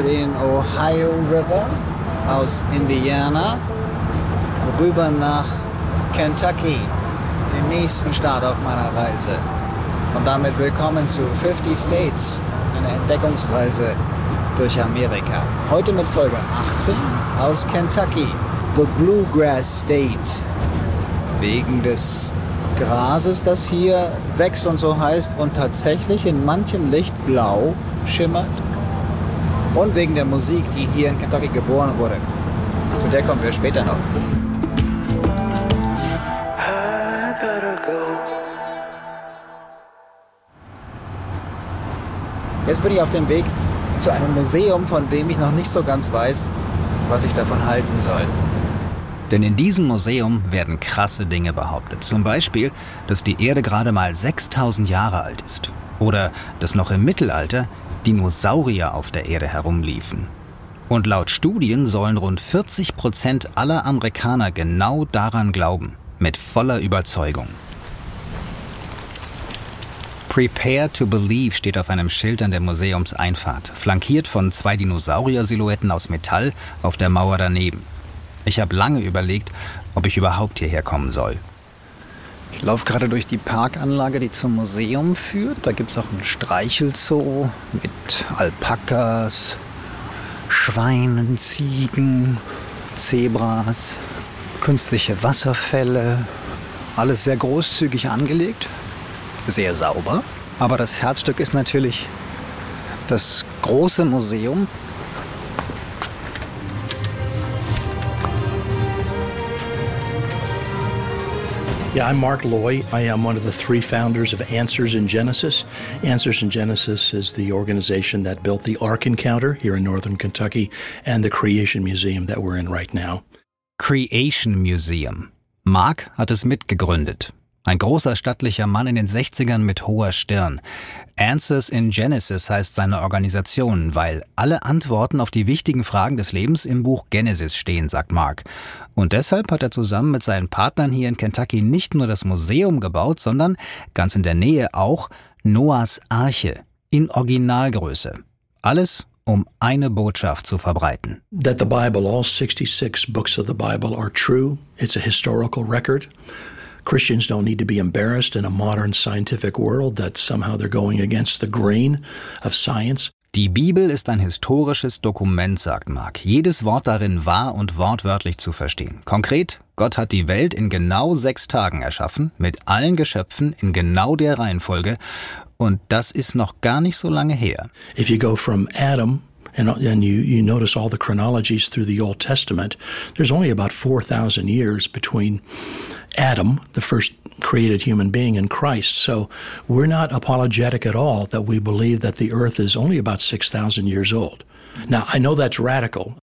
über den Ohio River aus Indiana rüber nach Kentucky, dem nächsten Staat auf meiner Reise. Und damit willkommen zu 50 States, eine Entdeckungsreise durch Amerika. Heute mit Folge 18 aus Kentucky, The Bluegrass State. Wegen des Grases, das hier wächst und so heißt und tatsächlich in manchem Licht blau schimmert. Und wegen der Musik, die hier in Kentucky geboren wurde. Zu der kommen wir später noch. Jetzt bin ich auf dem Weg zu einem Museum, von dem ich noch nicht so ganz weiß, was ich davon halten soll. Denn in diesem Museum werden krasse Dinge behauptet. Zum Beispiel, dass die Erde gerade mal 6000 Jahre alt ist. Oder dass noch im Mittelalter Dinosaurier auf der Erde herumliefen. Und laut Studien sollen rund 40 Prozent aller Amerikaner genau daran glauben. Mit voller Überzeugung. Prepare to Believe steht auf einem Schild an der Museumseinfahrt, flankiert von zwei Dinosaurier-Silhouetten aus Metall auf der Mauer daneben. Ich habe lange überlegt, ob ich überhaupt hierher kommen soll. Ich laufe gerade durch die Parkanlage, die zum Museum führt. Da gibt es auch einen Streichelzoo mit Alpakas, Schweinen, Ziegen, Zebras, künstliche Wasserfälle. Alles sehr großzügig angelegt, sehr sauber. Aber das Herzstück ist natürlich das große Museum, Yeah, I'm Mark Loy. I am one of the three founders of Answers in Genesis. Answers in Genesis is the organization that built the Ark Encounter here in northern Kentucky and the Creation Museum that we're in right now. Creation Museum. Mark hat es mitgegründet. Ein großer stattlicher Mann in den 60ern mit hoher Stirn. Answers in Genesis heißt seine Organisation, weil alle Antworten auf die wichtigen Fragen des Lebens im Buch Genesis stehen, sagt Mark. Und deshalb hat er zusammen mit seinen Partnern hier in Kentucky nicht nur das Museum gebaut, sondern ganz in der Nähe auch Noahs Arche in Originalgröße. Alles um eine Botschaft zu verbreiten. That the Bible, all 66 books of the Bible are true. It's a historical record. Christians don't need to be embarrassed in a modern scientific world that somehow they're going against the grain of science. Die Bibel ist ein historisches Dokument, sagt Mark. Jedes Wort darin wahr und wortwörtlich zu verstehen. Konkret, Gott hat die Welt in genau sechs Tagen erschaffen, mit allen Geschöpfen in genau der Reihenfolge. Und das ist noch gar nicht so lange her. If you go from Adam and, uh, and you, you notice all the chronologies through the Old Testament, there's only about 4,000 years between Adam, the first created human being, and Christ. So we're not apologetic at all that we believe that the earth is only about 6,000 years old. Now, I know that's radical.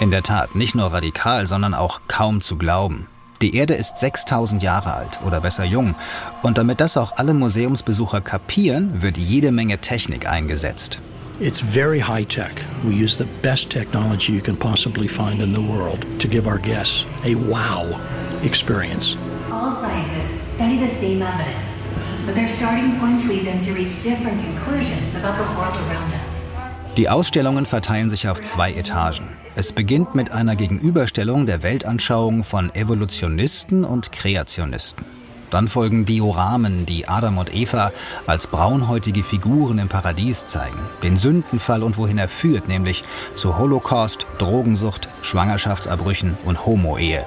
In der Tat, nicht nur radikal, sondern auch kaum zu glauben. Die Erde ist 6000 Jahre alt oder besser jung. Und damit das auch alle Museumsbesucher kapieren, wird jede Menge Technik eingesetzt. It's very high tech. We use the best technology you can possibly find in the world to give our guests a wow experience. All scientists study the same evidence, but their starting points lead them to reach different conclusions about the world around us. Die Ausstellungen verteilen sich auf zwei Etagen. Es beginnt mit einer Gegenüberstellung der Weltanschauung von Evolutionisten und Kreationisten. Dann folgen Dioramen, die Adam und Eva als braunhäutige Figuren im Paradies zeigen, den Sündenfall und wohin er führt, nämlich zu Holocaust, Drogensucht, Schwangerschaftsabbrüchen und Homo-Ehe.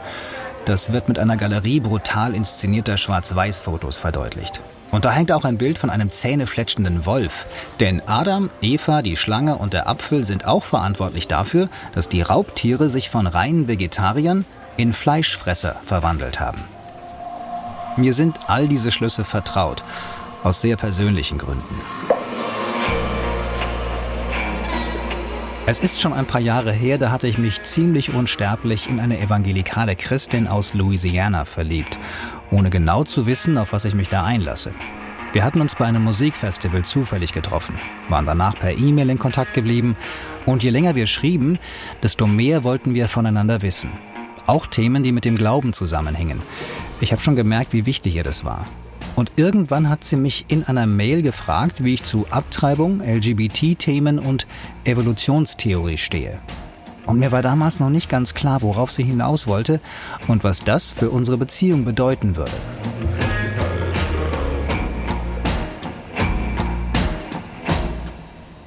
Das wird mit einer Galerie brutal inszenierter Schwarz-Weiß-Fotos verdeutlicht. Und da hängt auch ein Bild von einem zähnefletschenden Wolf. Denn Adam, Eva, die Schlange und der Apfel sind auch verantwortlich dafür, dass die Raubtiere sich von reinen Vegetariern in Fleischfresser verwandelt haben. Mir sind all diese Schlüsse vertraut, aus sehr persönlichen Gründen. Es ist schon ein paar Jahre her, da hatte ich mich ziemlich unsterblich in eine evangelikale Christin aus Louisiana verliebt, ohne genau zu wissen, auf was ich mich da einlasse. Wir hatten uns bei einem Musikfestival zufällig getroffen, waren danach per E-Mail in Kontakt geblieben und je länger wir schrieben, desto mehr wollten wir voneinander wissen. Auch Themen, die mit dem Glauben zusammenhängen. Ich habe schon gemerkt, wie wichtig ihr das war. Und irgendwann hat sie mich in einer Mail gefragt, wie ich zu Abtreibung, LGBT-Themen und Evolutionstheorie stehe. Und mir war damals noch nicht ganz klar, worauf sie hinaus wollte und was das für unsere Beziehung bedeuten würde.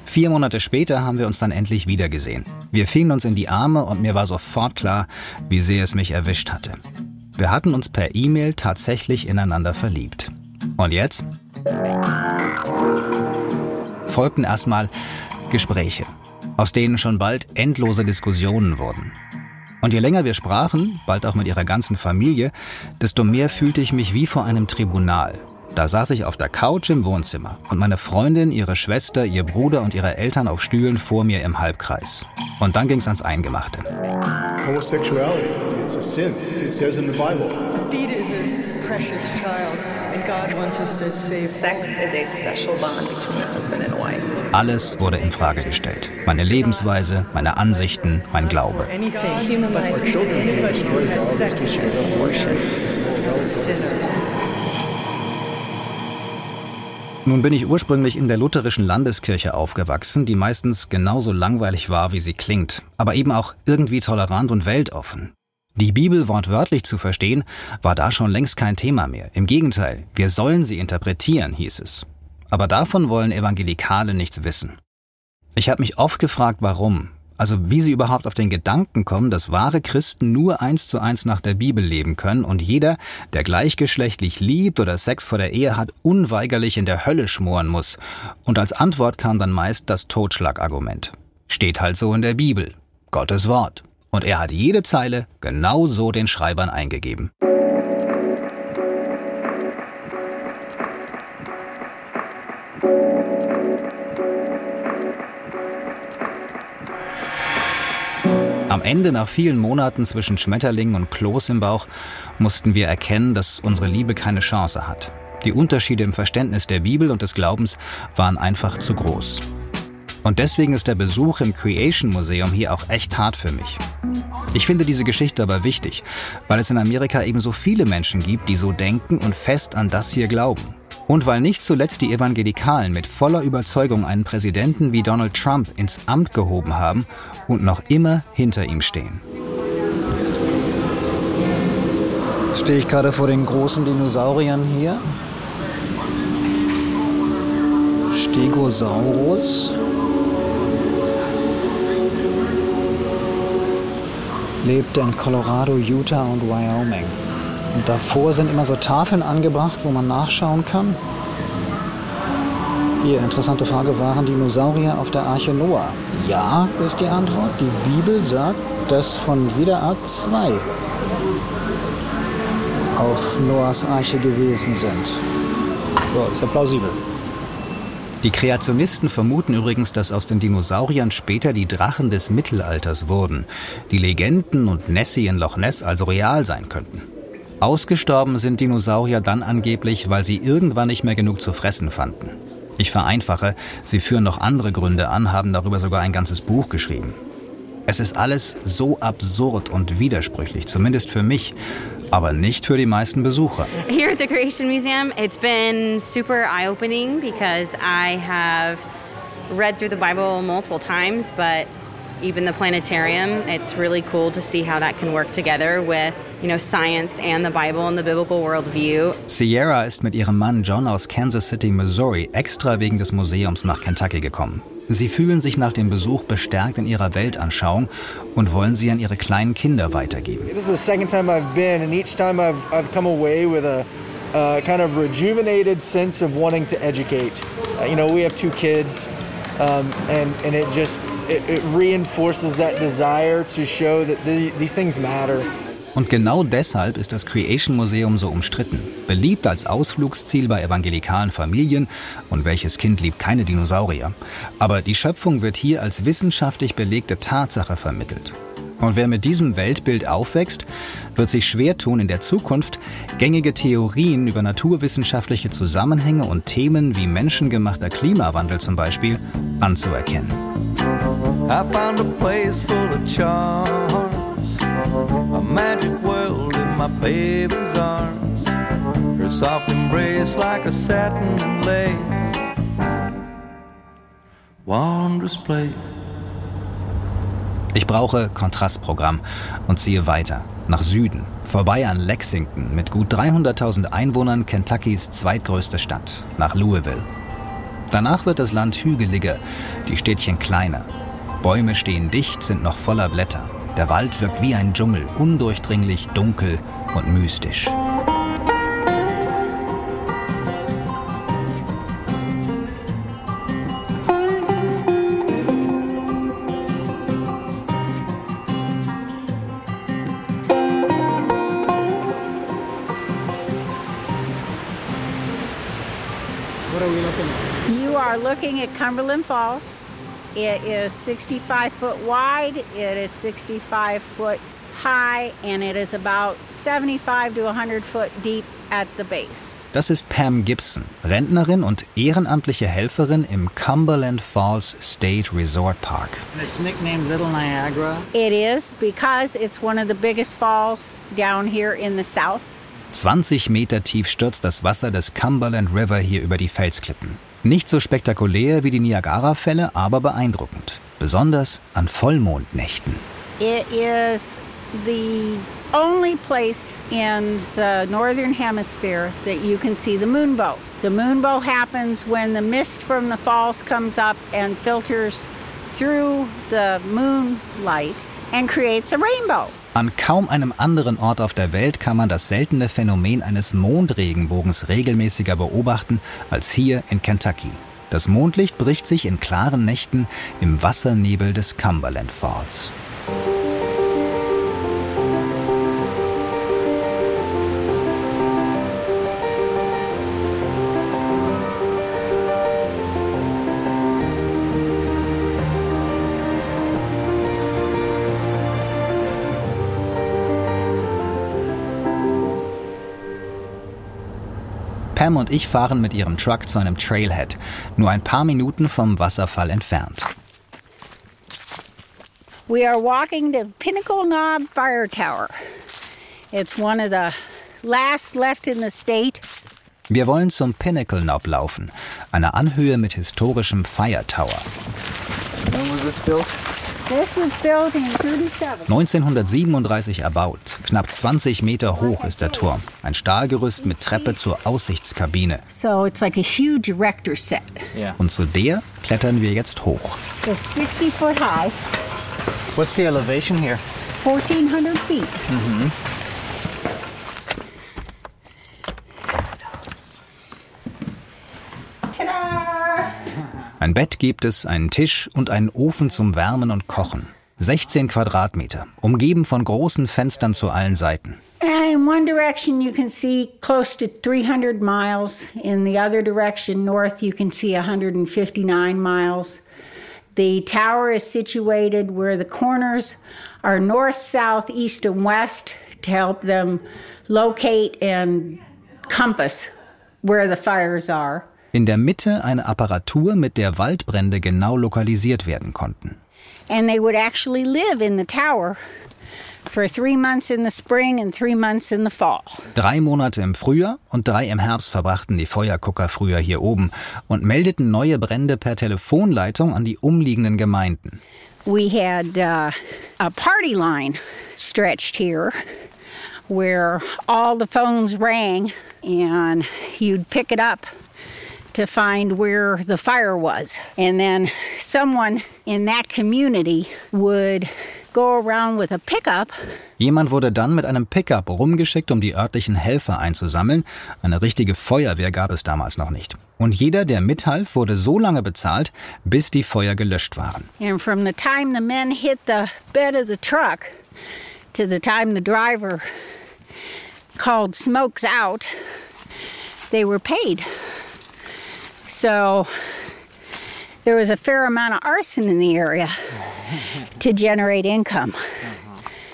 Vier Monate später haben wir uns dann endlich wiedergesehen. Wir fingen uns in die Arme und mir war sofort klar, wie sehr es mich erwischt hatte. Wir hatten uns per E-Mail tatsächlich ineinander verliebt. Und jetzt? Folgten erstmal Gespräche, aus denen schon bald endlose Diskussionen wurden. Und je länger wir sprachen, bald auch mit ihrer ganzen Familie, desto mehr fühlte ich mich wie vor einem Tribunal. Da saß ich auf der Couch im Wohnzimmer und meine Freundin, ihre Schwester, ihr Bruder und ihre Eltern auf Stühlen vor mir im Halbkreis. Und dann ging's ans Eingemachte. Homosexuality, it's a sin. It says in the Bible. Feet is a precious child. And God wants us to save Sex is a special bond between a husband and a wife. Alles wurde in Frage gestellt. Meine Lebensweise, meine Ansichten, mein Glaube. Nun bin ich ursprünglich in der lutherischen Landeskirche aufgewachsen, die meistens genauso langweilig war, wie sie klingt, aber eben auch irgendwie tolerant und weltoffen. Die Bibel wortwörtlich zu verstehen, war da schon längst kein Thema mehr. Im Gegenteil, wir sollen sie interpretieren, hieß es. Aber davon wollen Evangelikale nichts wissen. Ich habe mich oft gefragt, warum. Also wie sie überhaupt auf den Gedanken kommen, dass wahre Christen nur eins zu eins nach der Bibel leben können und jeder, der gleichgeschlechtlich liebt oder Sex vor der Ehe hat, unweigerlich in der Hölle schmoren muss. Und als Antwort kam dann meist das Totschlagargument. Steht halt so in der Bibel. Gottes Wort. Und er hat jede Zeile genau so den Schreibern eingegeben. Am Ende, nach vielen Monaten zwischen Schmetterlingen und Kloß im Bauch, mussten wir erkennen, dass unsere Liebe keine Chance hat. Die Unterschiede im Verständnis der Bibel und des Glaubens waren einfach zu groß. Und deswegen ist der Besuch im Creation Museum hier auch echt hart für mich. Ich finde diese Geschichte aber wichtig, weil es in Amerika eben so viele Menschen gibt, die so denken und fest an das hier glauben. Und weil nicht zuletzt die Evangelikalen mit voller Überzeugung einen Präsidenten wie Donald Trump ins Amt gehoben haben und noch immer hinter ihm stehen. Jetzt stehe ich gerade vor den großen Dinosauriern hier. Stegosaurus. Lebt in Colorado, Utah und Wyoming. Und davor sind immer so Tafeln angebracht, wo man nachschauen kann. Hier, interessante Frage, waren Dinosaurier auf der Arche Noah? Ja, ist die Antwort. Die Bibel sagt, dass von jeder Art zwei auf Noahs Arche gewesen sind. So, ist ja plausibel. Die Kreationisten vermuten übrigens, dass aus den Dinosauriern später die Drachen des Mittelalters wurden. Die Legenden und Nessie in Loch Ness also real sein könnten. Ausgestorben sind Dinosaurier dann angeblich, weil sie irgendwann nicht mehr genug zu fressen fanden. Ich vereinfache, sie führen noch andere Gründe an, haben darüber sogar ein ganzes Buch geschrieben. Es ist alles so absurd und widersprüchlich, zumindest für mich, aber nicht für die meisten Besucher. Here at the Creation Museum, it's been super eye opening because I have read through the Bible multiple times, but even the planetarium, it's really cool to see how that can work together with, you know, science and the Bible and the biblical worldview. Sierra ist mit ihrem Mann John aus Kansas City, Missouri, extra wegen des Museums nach Kentucky gekommen. Sie fühlen sich nach dem Besuch bestärkt in ihrer Weltanschauung und wollen sie an ihre kleinen Kinder weitergeben. Uh, kind of rejuvenated sense of wanting to educate. Uh, you know, we have two kids, um, and, and it just it, it reinforces that desire to show that the, these things matter. Und genau deshalb ist das Creation Museum so umstritten. Beliebt als Ausflugsziel bei evangelikalen Familien und welches Kind liebt keine Dinosaurier. Aber die Schöpfung wird hier als wissenschaftlich belegte Tatsache vermittelt. Und wer mit diesem Weltbild aufwächst, wird sich schwer tun, in der Zukunft gängige Theorien über naturwissenschaftliche Zusammenhänge und Themen wie menschengemachter Klimawandel zum Beispiel anzuerkennen. I found a place full of charms, a magic world in my baby's arms. Her soft embrace like a satin lace. Wondrous place. Ich brauche Kontrastprogramm und ziehe weiter, nach Süden, vorbei an Lexington mit gut 300.000 Einwohnern Kentuckys zweitgrößte Stadt, nach Louisville. Danach wird das Land hügeliger, die Städtchen kleiner. Bäume stehen dicht, sind noch voller Blätter. Der Wald wirkt wie ein Dschungel, undurchdringlich, dunkel und mystisch. You are looking at Cumberland Falls. It is 65 foot wide, it is 65 foot high, and it is about 75 to 100 foot deep at the base. Das ist Pam Gibson, Rentnerin und ehrenamtliche Helferin im Cumberland Falls State Resort Park. It's nicknamed Little Niagara. It is because it's one of the biggest falls down here in the south. 20 Meter tief stürzt das Wasser des Cumberland River hier über die Felsklippen. Nicht so spektakulär wie die Niagara-Fälle, aber beeindruckend. Besonders an Vollmondnächten. It is the only place in the northern hemisphere that you can see the moonbow. The moonbow happens when the mist from the falls comes up and filters through the moonlight and creates a rainbow. An kaum einem anderen Ort auf der Welt kann man das seltene Phänomen eines Mondregenbogens regelmäßiger beobachten als hier in Kentucky. Das Mondlicht bricht sich in klaren Nächten im Wassernebel des Cumberland Falls. Pam und ich fahren mit ihrem Truck zu einem Trailhead, nur ein paar Minuten vom Wasserfall entfernt. We are walking to Pinnacle Knob Fire Tower. It's one of the last left in the state. Wir wollen zum Pinnacle Knob laufen, einer Anhöhe mit historischem Fire Tower. When was this built? This was built in 37. 1937 erbaut, knapp 20 Meter hoch ist der Turm. Ein Stahlgerüst mit Treppe zur Aussichtskabine. So it's like a huge erector set. Yeah. Und zu der klettern wir jetzt hoch. It's 60 foot high, What's the elevation here? 1,400 feet. Ta-da! Ein Bett gibt es, einen Tisch und einen Ofen zum Wärmen und Kochen. 16 Quadratmeter, umgeben von großen Fenstern zu allen Seiten. And in one direction, you can see close to 300 miles. In the other direction, north, you can see 159 miles. The tower is situated where the corners are north, south, east, and west to help them locate and compass where the fires are. In der Mitte eine Apparatur, mit der Waldbrände genau lokalisiert werden konnten. And they would actually live in the tower for three months in the spring and three months in the fall. Drei Monate im Frühjahr und drei im Herbst verbrachten die Feuergucker früher hier oben und meldeten neue Brände per Telefonleitung an die umliegenden Gemeinden. we had uh, a party line stretched here where all the phones rang and you'd pick it up to find where the fire was. And then someone in that community would go around with a pickup Jemand wurde dann mit einem Pickup rumgeschickt, um die örtlichen Helfer einzusammeln. Eine richtige Feuerwehr gab es damals noch nicht. Und jeder, der mithalf, wurde so lange bezahlt, bis die Feuer gelöscht waren. And from the time the men hit the bed of the truck to the time the driver called smokes out, they were paid. So there was a fair amount of arson in the area to generate income.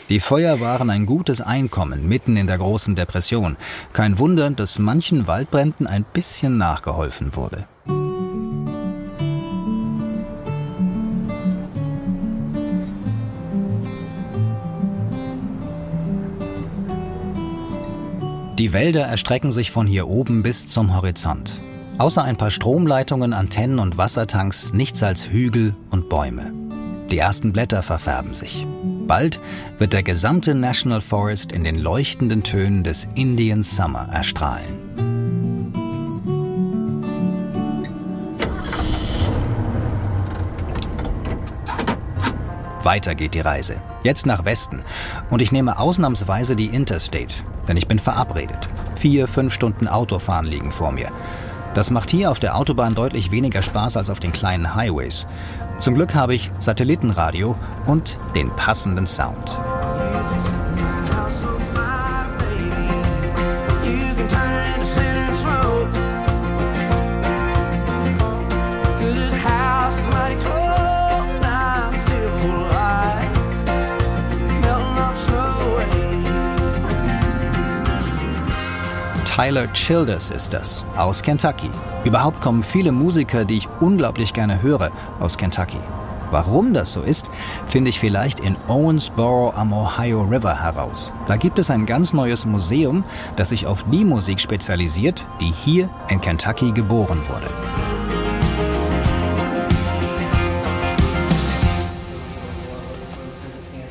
Die Feuer waren ein gutes Einkommen mitten in der großen Depression. Kein Wunder, dass manchen Waldbränden ein bisschen nachgeholfen wurde. Die Wälder erstrecken sich von hier oben bis zum Horizont. Außer ein paar Stromleitungen, Antennen und Wassertanks nichts als Hügel und Bäume. Die ersten Blätter verfärben sich. Bald wird der gesamte National Forest in den leuchtenden Tönen des Indian Summer erstrahlen. Weiter geht die Reise. Jetzt nach Westen. Und ich nehme ausnahmsweise die Interstate, denn ich bin verabredet. Vier, fünf Stunden Autofahren liegen vor mir. Das macht hier auf der Autobahn deutlich weniger Spaß als auf den kleinen Highways. Zum Glück habe ich Satellitenradio und den passenden Sound. Tyler Childers ist das, aus Kentucky. Überhaupt kommen viele Musiker, die ich unglaublich gerne höre, aus Kentucky. Warum das so ist, finde ich vielleicht in Owensboro am Ohio River heraus. Da gibt es ein ganz neues Museum, das sich auf die Musik spezialisiert, die hier in Kentucky geboren wurde.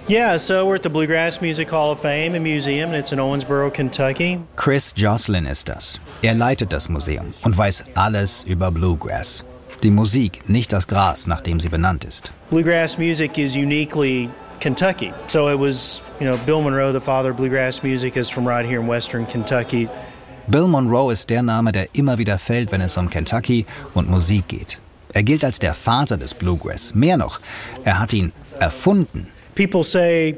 Yeah, so we're at the Bluegrass Music Hall of Fame and Museum, and it's in Owensboro, Kentucky. Chris Jocelyn ist das. Er leitet das Museum und weiß alles über Bluegrass. Die Musik, nicht das Gras, nach dem sie benannt ist. Bluegrass music is uniquely Kentucky. So it was, you know, Bill Monroe, the father of bluegrass music, is from right here in western Kentucky. Bill Monroe ist der Name, der immer wieder fällt, wenn es um Kentucky und Musik geht. Er gilt als der Vater des Bluegrass. Mehr noch, er hat ihn erfunden. People say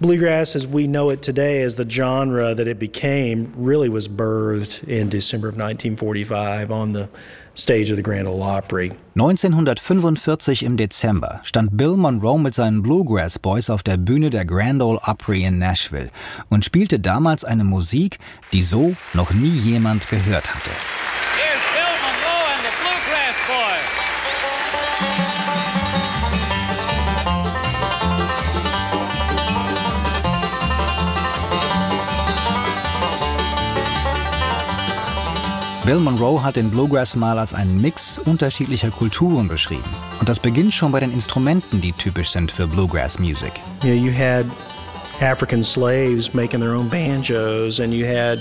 bluegrass as we know it today as the genre that it became really was birthed in December of 1945 on the stage of the Grand Ole Opry. 1945 im Dezember stand Bill Monroe mit seinen Bluegrass Boys auf der Bühne der Grand Ole Opry in Nashville und spielte damals eine Musik, die so noch nie jemand gehört hatte. Bill Monroe hat den Bluegrass mal als einen Mix unterschiedlicher Kulturen beschrieben. Und das beginnt schon bei den Instrumenten, die typisch sind für Bluegrass Music. You, know, you had African slaves making their own banjos, and you had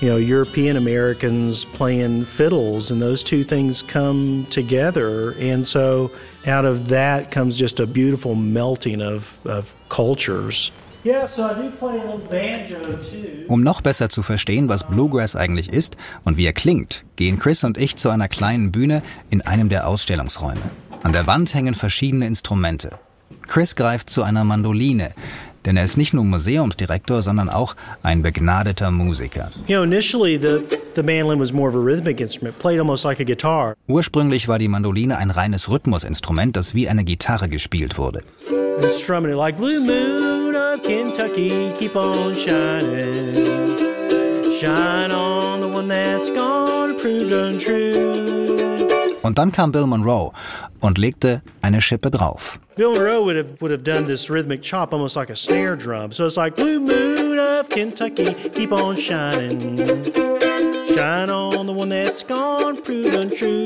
you know European Americans playing fiddles, and those two things come together, and so out of that comes just a beautiful melting of, of cultures. Yeah, so I do play a little banjo too. Um noch besser zu verstehen, was Bluegrass eigentlich ist und wie er klingt, gehen Chris und ich zu einer kleinen Bühne in einem der Ausstellungsräume. An der Wand hängen verschiedene Instrumente. Chris greift zu einer Mandoline, denn er ist nicht nur Museumsdirektor, sondern auch ein begnadeter Musiker. You know, initially the, the mandolin was more of a rhythmic instrument, played almost like a guitar. Ursprünglich war die Mandoline ein reines Rhythmusinstrument, das wie eine Gitarre gespielt wurde. It like Blue Moon of Kentucky, keep on shining. Shine on the one that's gone, proved untrue. Und dann kam Bill Monroe und legte eine Schippe drauf. Bill Monroe would have would have done this rhythmic chop almost like a snare drum. So it's like Blue Moon of Kentucky, keep on shining. Shine on the one that's gone, proved untrue.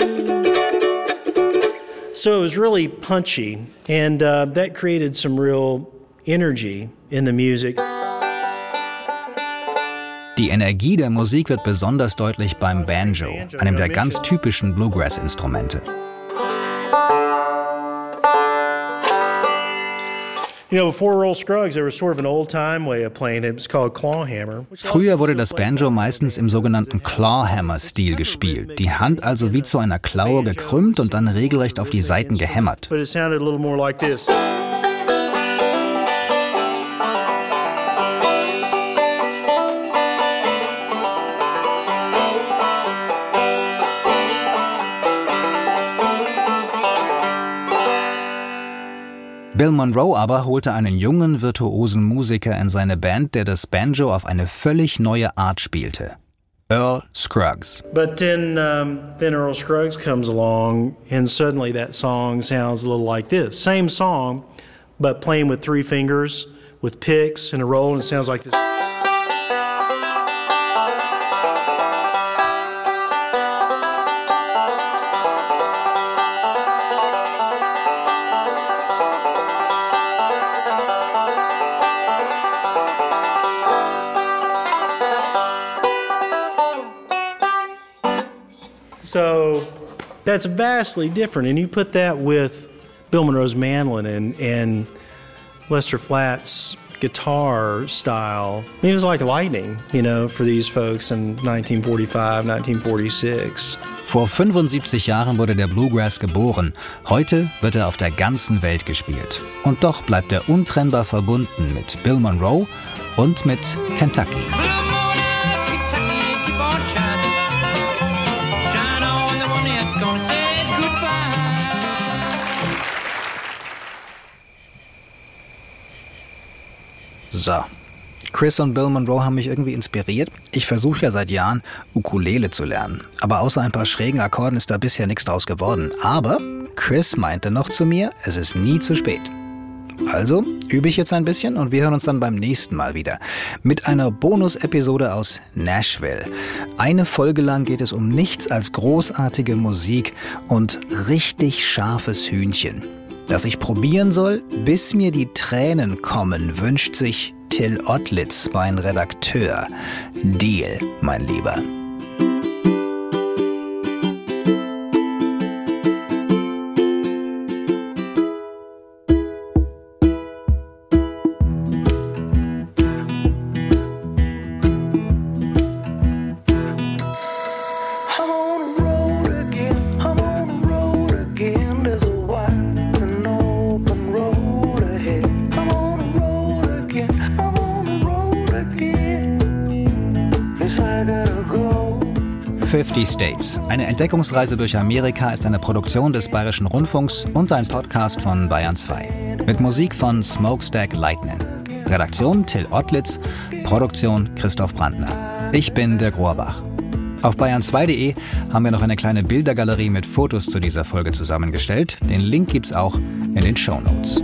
So it was really punchy, and uh, that created some real energy in the music. Die Energie der Musik wird besonders deutlich beim Banjo, einem der ganz typischen Bluegrass-Instrumente. You know, before Earl Scruggs, there was sort of an old-time way of playing it. It was called clawhammer. Früher wurde das Banjo meistens im sogenannten Clawhammer-Stil gespielt. Die Hand also wie zu einer Klaue gekrümmt und dann regelrecht auf die Saiten gehämmert. But it sounded a little more like this. Bill Monroe aber holte einen jungen, virtuosen Musiker in seine Band, der das Banjo auf eine völlig neue Art spielte. Earl Scruggs. But then, um, then Earl Scruggs comes along, and suddenly that song sounds a little like this. Same song, but playing with three fingers, with picks and a roll, and it sounds like this. That's vastly different. And you put that with Bill Monroe's mandolin and, and Lester Flatt's guitar style. I mean, it was like lightning, you know, for these folks in 1945, 1946. Vor 75 Jahren wurde der Bluegrass geboren. Heute wird er auf der ganzen Welt gespielt. Und doch bleibt er untrennbar verbunden mit Bill Monroe und mit Kentucky. So. Chris und Bill Monroe haben mich irgendwie inspiriert. Ich versuche ja seit Jahren, Ukulele zu lernen. Aber außer ein paar schrägen Akkorden ist da bisher nichts draus geworden. Aber Chris meinte noch zu mir, es ist nie zu spät. Also übe ich jetzt ein bisschen und wir hören uns dann beim nächsten Mal wieder. Mit einer Bonus-Episode aus Nashville. Eine Folge lang geht es um nichts als großartige Musik und richtig scharfes Hühnchen. Das ich probieren soll, bis mir die Tränen kommen, wünscht sich Till Ottlitz, mein Redakteur. Deal, mein Lieber. Fifty States. Eine Entdeckungsreise durch Amerika ist eine Produktion des Bayerischen Rundfunks und ein Podcast von Bayern 2. Mit Musik von Smokestack Lightning. Redaktion Till Ottlitz, Produktion Christoph Brandner. Ich bin der Grohrbach. Auf bayern2.de haben wir noch eine kleine Bildergalerie mit Fotos zu dieser Folge zusammengestellt. Den Link gibt's auch in den Show Notes.